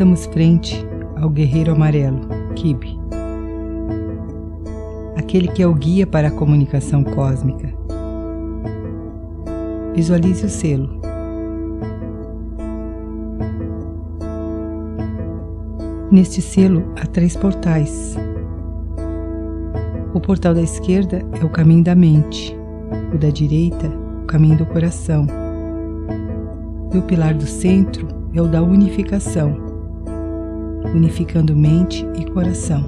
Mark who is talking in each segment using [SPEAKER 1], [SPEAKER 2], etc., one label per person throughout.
[SPEAKER 1] estamos frente ao guerreiro amarelo, Kibi. Aquele que é o guia para a comunicação cósmica. Visualize o selo. Neste selo há três portais. O portal da esquerda é o caminho da mente, o da direita, o caminho do coração. E o pilar do centro é o da unificação, unificando mente e coração.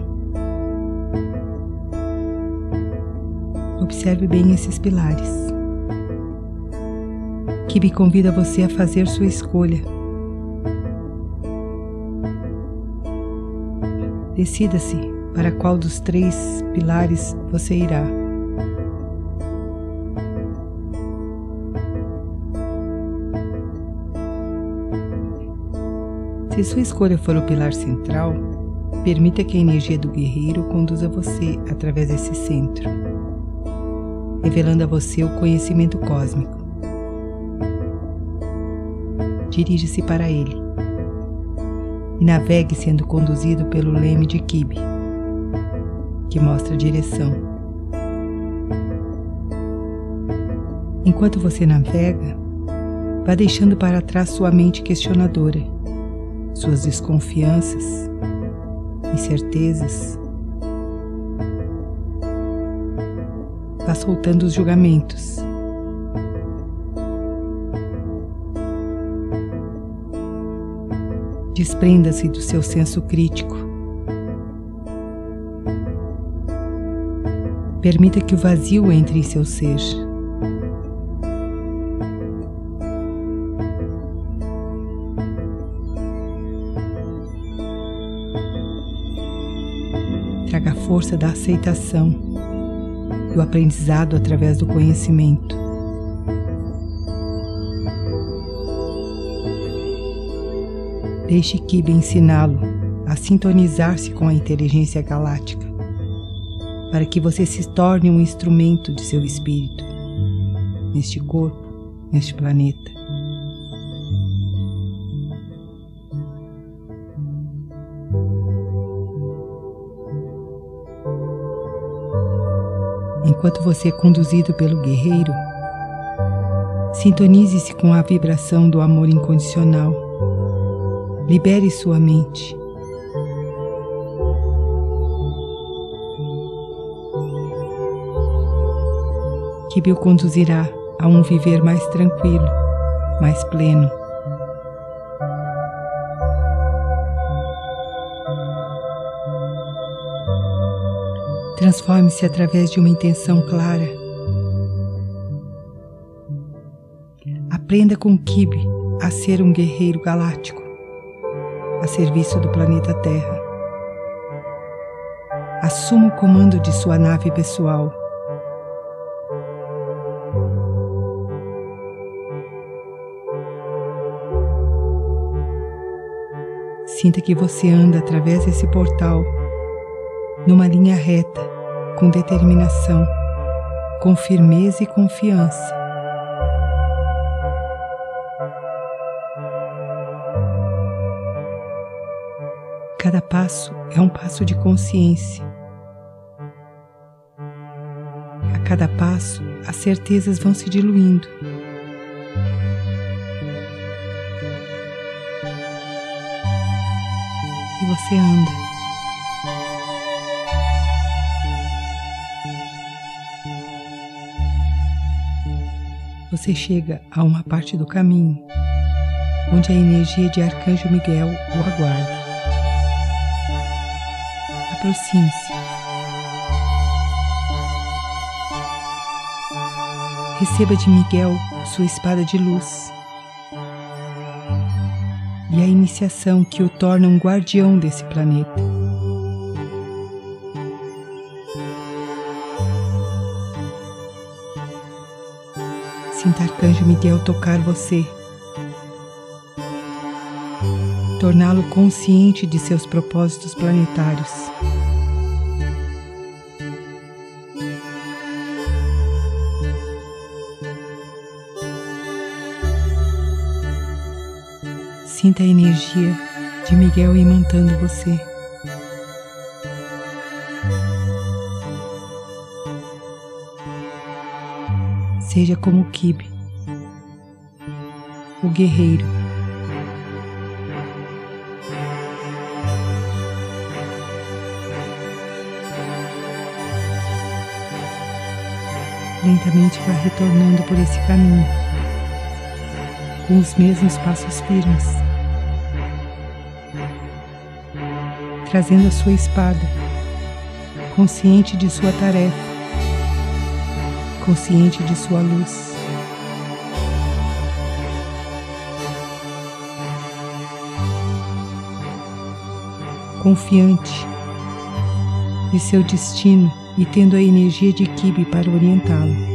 [SPEAKER 1] Observe bem esses pilares. Kibi convida você a fazer sua escolha. Decida-se para qual dos três pilares você irá. Se sua escolha for o pilar central, permita que a energia do guerreiro conduza você através desse centro, revelando a você o conhecimento cósmico. Dirige-se para ele e navegue sendo conduzido pelo leme de Kibi, que mostra a direção. Enquanto você navega, vá deixando para trás sua mente questionadora suas desconfianças, incertezas. Vá soltando os julgamentos. Desprenda-se do seu senso crítico. Permita que o vazio entre em seu ser. Força da aceitação, do aprendizado através do conhecimento. Deixe Kiba ensiná-lo a sintonizar-se com a inteligência galáctica, para que você se torne um instrumento de seu espírito, neste corpo, neste planeta. Enquanto você é conduzido pelo guerreiro, sintonize-se com a vibração do amor incondicional. Libere sua mente. Que o conduzirá a um viver mais tranquilo, mais pleno. Transforme-se através de uma intenção clara. Aprenda com Kibe a ser um guerreiro galáctico, a serviço do planeta Terra. Assuma o comando de sua nave pessoal. Sinta que você anda através desse portal, numa linha reta, com determinação, com firmeza e confiança. Cada passo é um passo de consciência. A cada passo, as certezas vão se diluindo. E você anda. Você chega a uma parte do caminho onde a energia de Arcanjo Miguel o aguarda. Aproxime-se. Receba de Miguel sua espada de luz e a iniciação que o torna um guardião desse planeta. Arcanjo Miguel tocar você, torná-lo consciente de seus propósitos planetários. Sinta a energia de Miguel imantando você. Seja como o Kibe, o guerreiro. Lentamente vai retornando por esse caminho, com os mesmos passos firmes, trazendo a sua espada, consciente de sua tarefa consciente de sua luz. Confiante de seu destino e tendo a energia de Kibe para orientá-lo.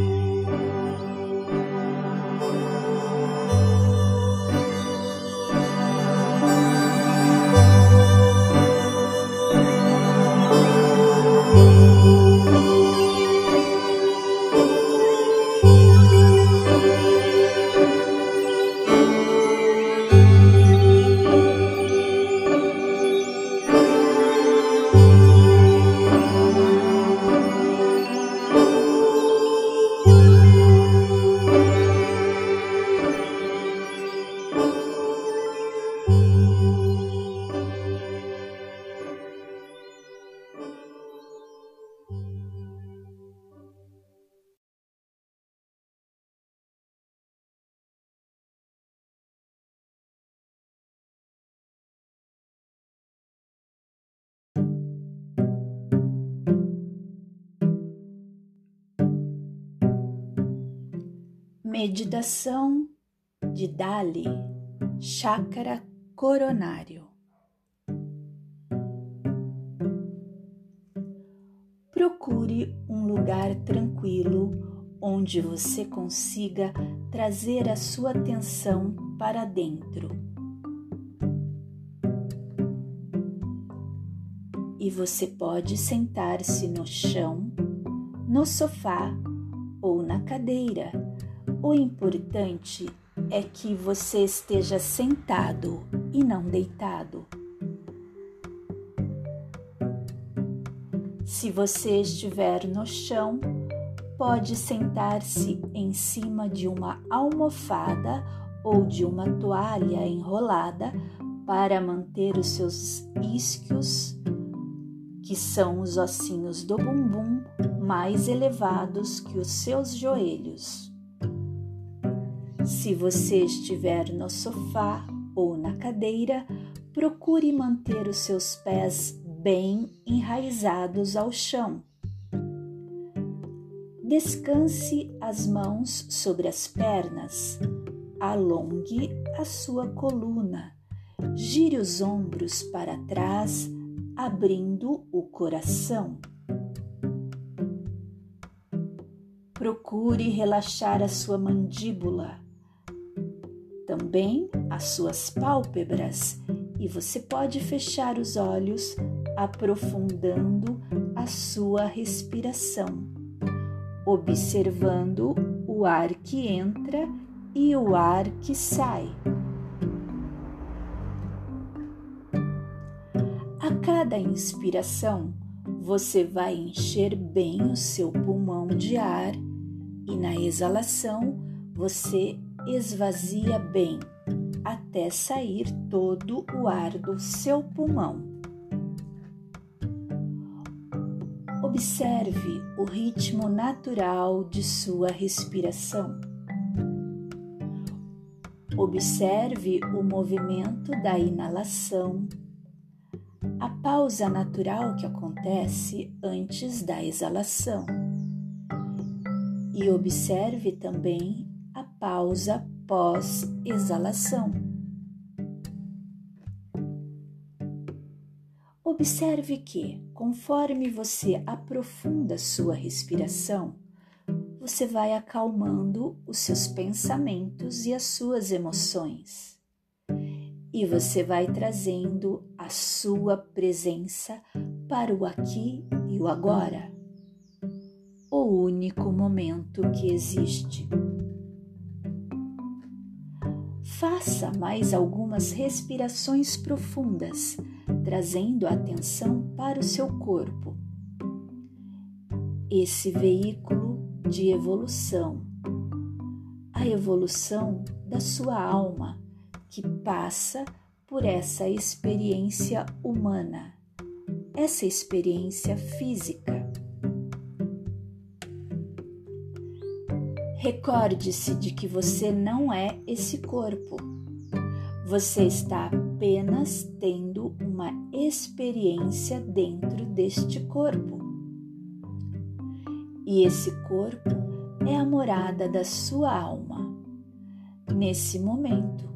[SPEAKER 2] Meditação de Dali, Chácara Coronário. Procure um lugar tranquilo onde você consiga trazer a sua atenção para dentro. E você pode sentar-se no chão, no sofá ou na cadeira o importante é que você esteja sentado e não deitado. Se você estiver no chão, pode sentar-se em cima de uma almofada ou de uma toalha enrolada para manter os seus isquios, que são os ossinhos do bumbum, mais elevados que os seus joelhos. Se você estiver no sofá ou na cadeira, procure manter os seus pés bem enraizados ao chão. Descanse as mãos sobre as pernas, alongue a sua coluna, gire os ombros para trás, abrindo o coração. Procure relaxar a sua mandíbula também as suas pálpebras e você pode fechar os olhos, aprofundando a sua respiração, observando o ar que entra e o ar que sai. A cada inspiração, você vai encher bem o seu pulmão de ar e na exalação você esvazia bem até sair todo o ar do seu pulmão. Observe o ritmo natural de sua respiração. Observe o movimento da inalação, a pausa natural que acontece antes da exalação. E observe também pausa pós-exalação. Observe que, conforme você aprofunda sua respiração, você vai acalmando os seus pensamentos e as suas emoções. E você vai trazendo a sua presença para o aqui e o agora, o único momento que existe. Faça mais algumas respirações profundas, trazendo a atenção para o seu corpo. Esse veículo de evolução, a evolução da sua alma, que passa por essa experiência humana, essa experiência física. Recorde-se de que você não é esse corpo. Você está apenas tendo uma experiência dentro deste corpo. E esse corpo é a morada da sua alma, nesse momento.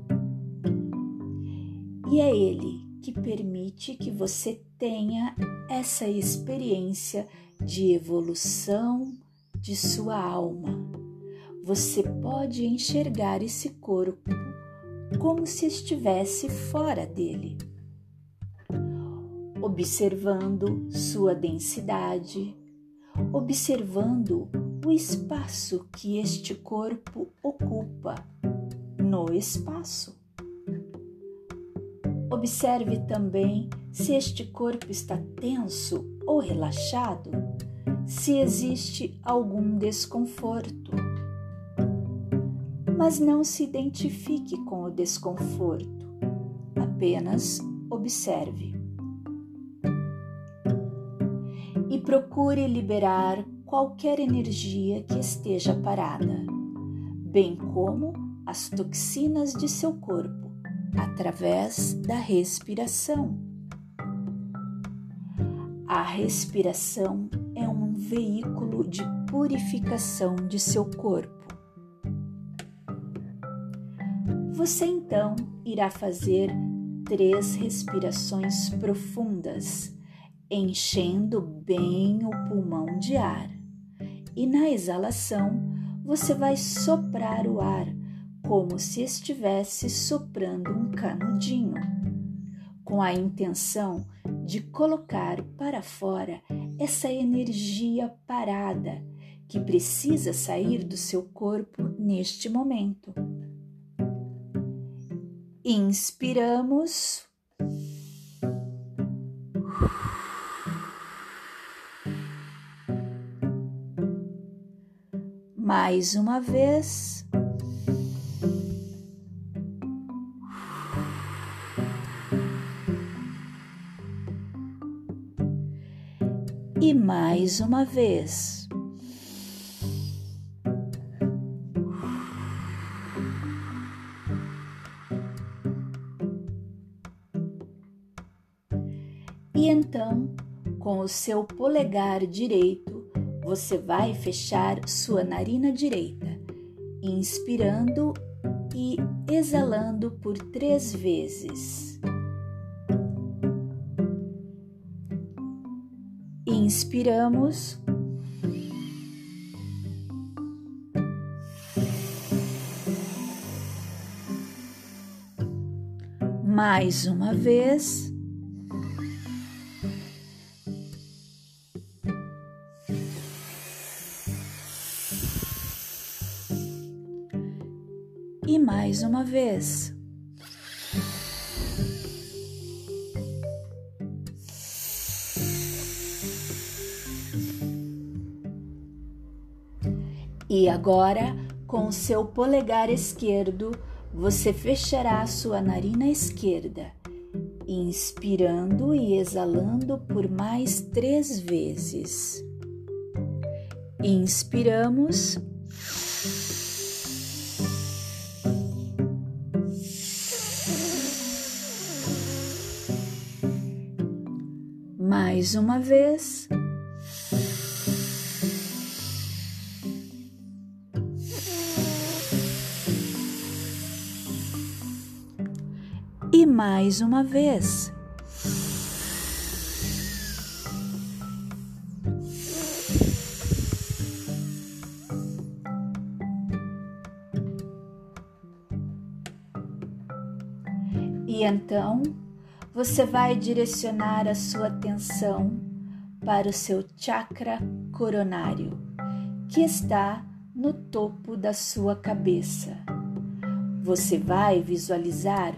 [SPEAKER 2] E é ele que permite que você tenha essa experiência de evolução de sua alma você pode enxergar esse corpo como se estivesse fora dele, observando sua densidade, observando o espaço que este corpo ocupa no espaço. Observe também se este corpo está tenso ou relaxado, se existe algum desconforto mas não se identifique com o desconforto, apenas observe. E procure liberar qualquer energia que esteja parada, bem como as toxinas de seu corpo, através da respiração. A respiração é um veículo de purificação de seu corpo Você então irá fazer três respirações profundas, enchendo bem o pulmão de ar. E na exalação, você vai soprar o ar como se estivesse soprando um canudinho, com a intenção de colocar para fora essa energia parada que precisa sair do seu corpo neste momento inspiramos. Mais uma vez. E mais uma vez. Com o seu polegar direito, você vai fechar sua narina direita, inspirando e exalando por três vezes. Inspiramos. Mais uma vez. Mais uma vez. E agora, com o seu polegar esquerdo, você fechará sua narina esquerda, inspirando e exalando por mais três vezes. Inspiramos. Mais uma vez. E mais uma vez. E então você vai direcionar a sua atenção para o seu chakra coronário, que está no topo da sua cabeça, você vai visualizar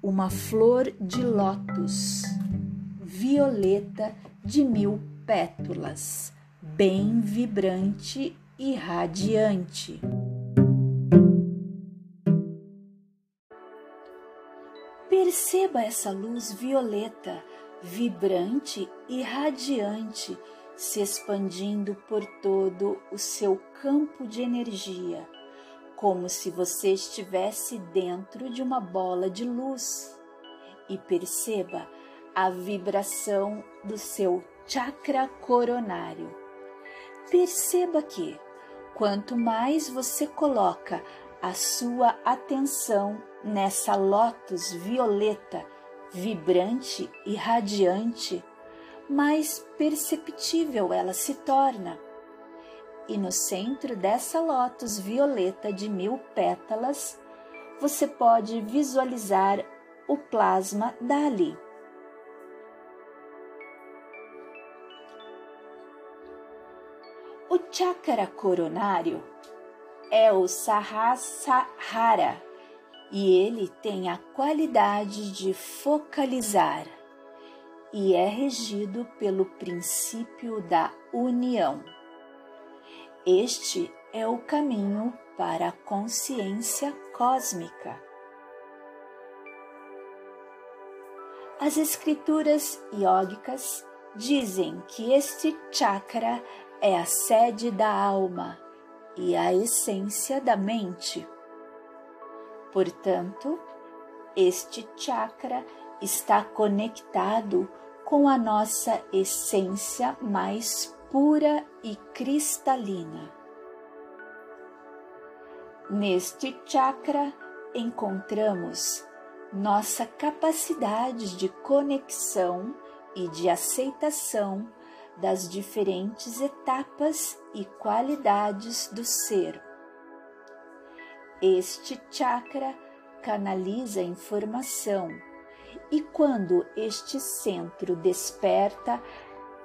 [SPEAKER 2] uma flor de lótus violeta de mil pétalas, bem vibrante e radiante. Perceba essa luz violeta, vibrante e radiante, se expandindo por todo o seu campo de energia, como se você estivesse dentro de uma bola de luz. E perceba a vibração do seu chakra coronário. Perceba que, quanto mais você coloca a sua atenção nessa lótus violeta, vibrante e radiante, mais perceptível ela se torna. E no centro dessa lótus violeta de mil pétalas, você pode visualizar o plasma Dali. O chakra coronário é o Sahasrara e ele tem a qualidade de focalizar e é regido pelo princípio da união. Este é o caminho para a consciência cósmica. As escrituras iógicas dizem que este chakra é a sede da alma e a essência da mente. Portanto, este chakra está conectado com a nossa essência mais pura e cristalina. Neste chakra encontramos nossa capacidade de conexão e de aceitação das diferentes etapas e qualidades do ser. Este chakra canaliza a informação e quando este centro desperta,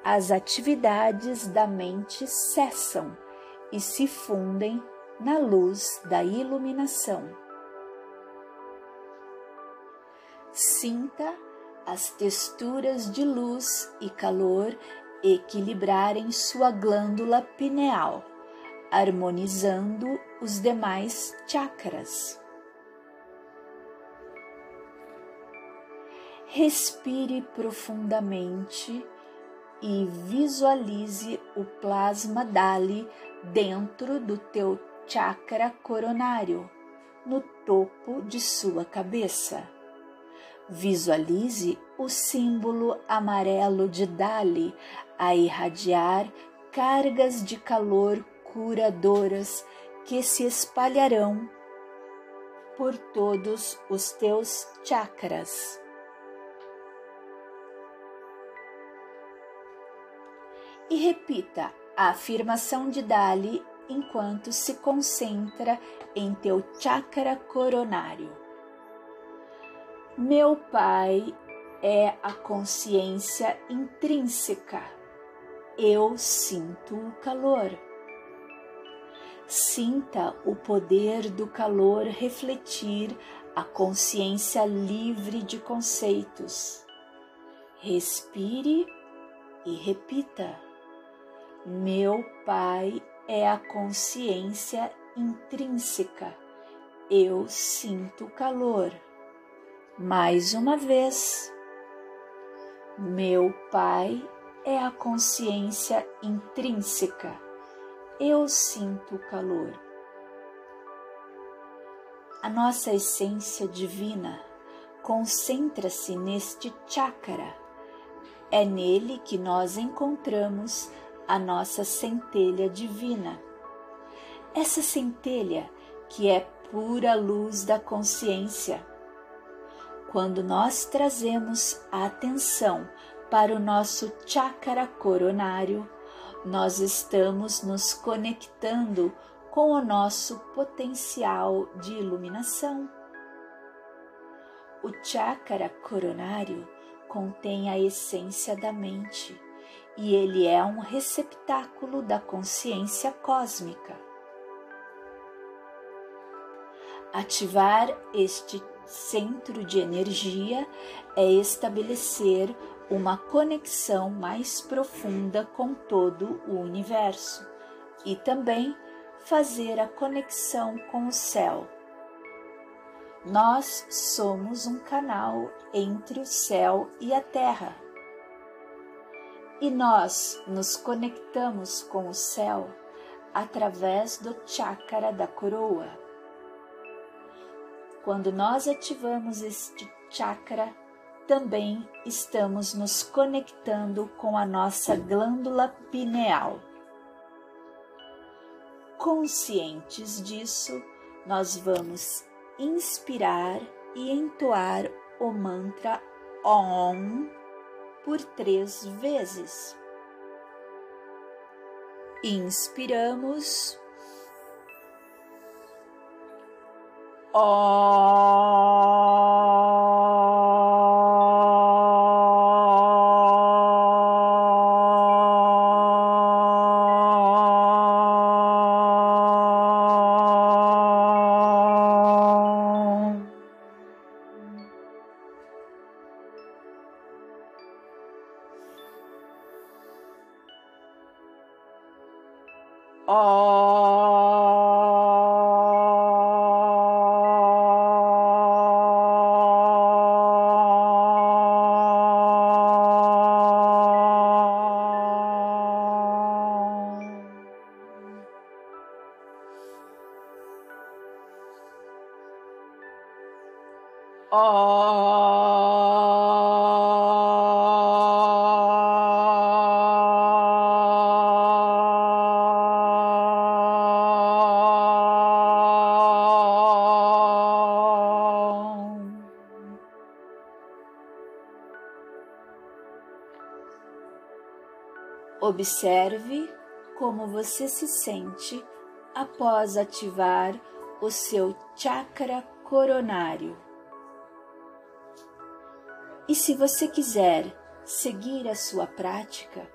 [SPEAKER 2] as atividades da mente cessam e se fundem na luz da iluminação. Sinta as texturas de luz e calor equilibrarem sua glândula pineal, harmonizando os demais chakras. Respire profundamente e visualize o plasma Dali dentro do teu chakra coronário, no topo de sua cabeça. Visualize o símbolo amarelo de Dali a irradiar cargas de calor curadoras que se espalharão por todos os teus chakras. E repita a afirmação de Dali enquanto se concentra em teu chakra coronário. Meu Pai é a consciência intrínseca. Eu sinto o calor. Sinta o poder do calor refletir a consciência livre de conceitos. Respire e repita. Meu Pai é a consciência intrínseca. Eu sinto calor. Mais uma vez. Meu Pai é a consciência intrínseca. Eu sinto calor. A nossa essência divina concentra-se neste chakra. É nele que nós encontramos a nossa centelha divina. Essa centelha que é pura luz da consciência. Quando nós trazemos a atenção para o nosso chakra coronário, nós estamos nos conectando com o nosso potencial de iluminação. O chakra coronário contém a essência da mente e ele é um receptáculo da consciência cósmica. Ativar este centro de energia é estabelecer uma conexão mais profunda com todo o universo e também fazer a conexão com o céu. Nós somos um canal entre o céu e a terra. E nós nos conectamos com o céu através do chakra da coroa. Quando nós ativamos este chakra, também estamos nos conectando com a nossa glândula pineal. Conscientes disso, nós vamos inspirar e entoar o mantra OM por três vezes. Inspiramos. OM. Observe como você se sente após ativar o seu chakra coronário. Se você quiser seguir a sua prática,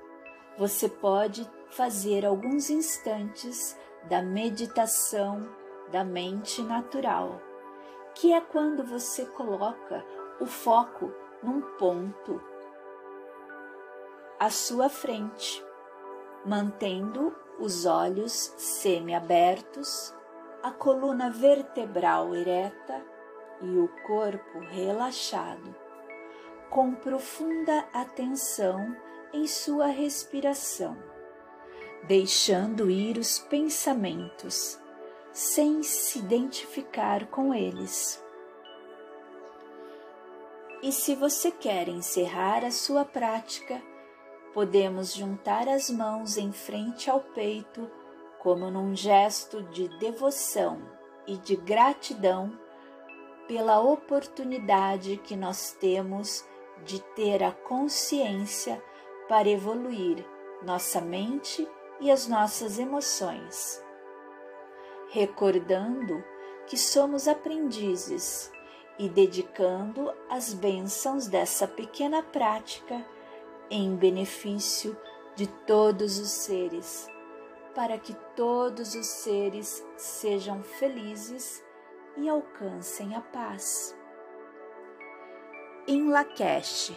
[SPEAKER 2] você pode fazer alguns instantes da meditação da mente natural, que é quando você coloca o foco num ponto à sua frente, mantendo os olhos semiabertos, a coluna vertebral ereta e o corpo relaxado, com profunda atenção em sua respiração, deixando ir os pensamentos, sem se identificar com eles. E se você quer encerrar a sua prática, podemos juntar as mãos em frente ao peito, como num gesto de devoção e de gratidão pela oportunidade que nós temos de ter a consciência para evoluir nossa mente e as nossas emoções. Recordando que somos aprendizes e dedicando as bênçãos dessa pequena prática em benefício de todos os seres, para que todos os seres sejam felizes e alcancem a paz. Em Lakesh,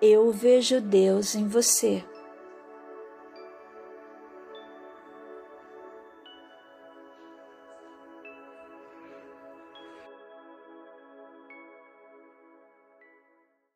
[SPEAKER 2] eu vejo Deus em você.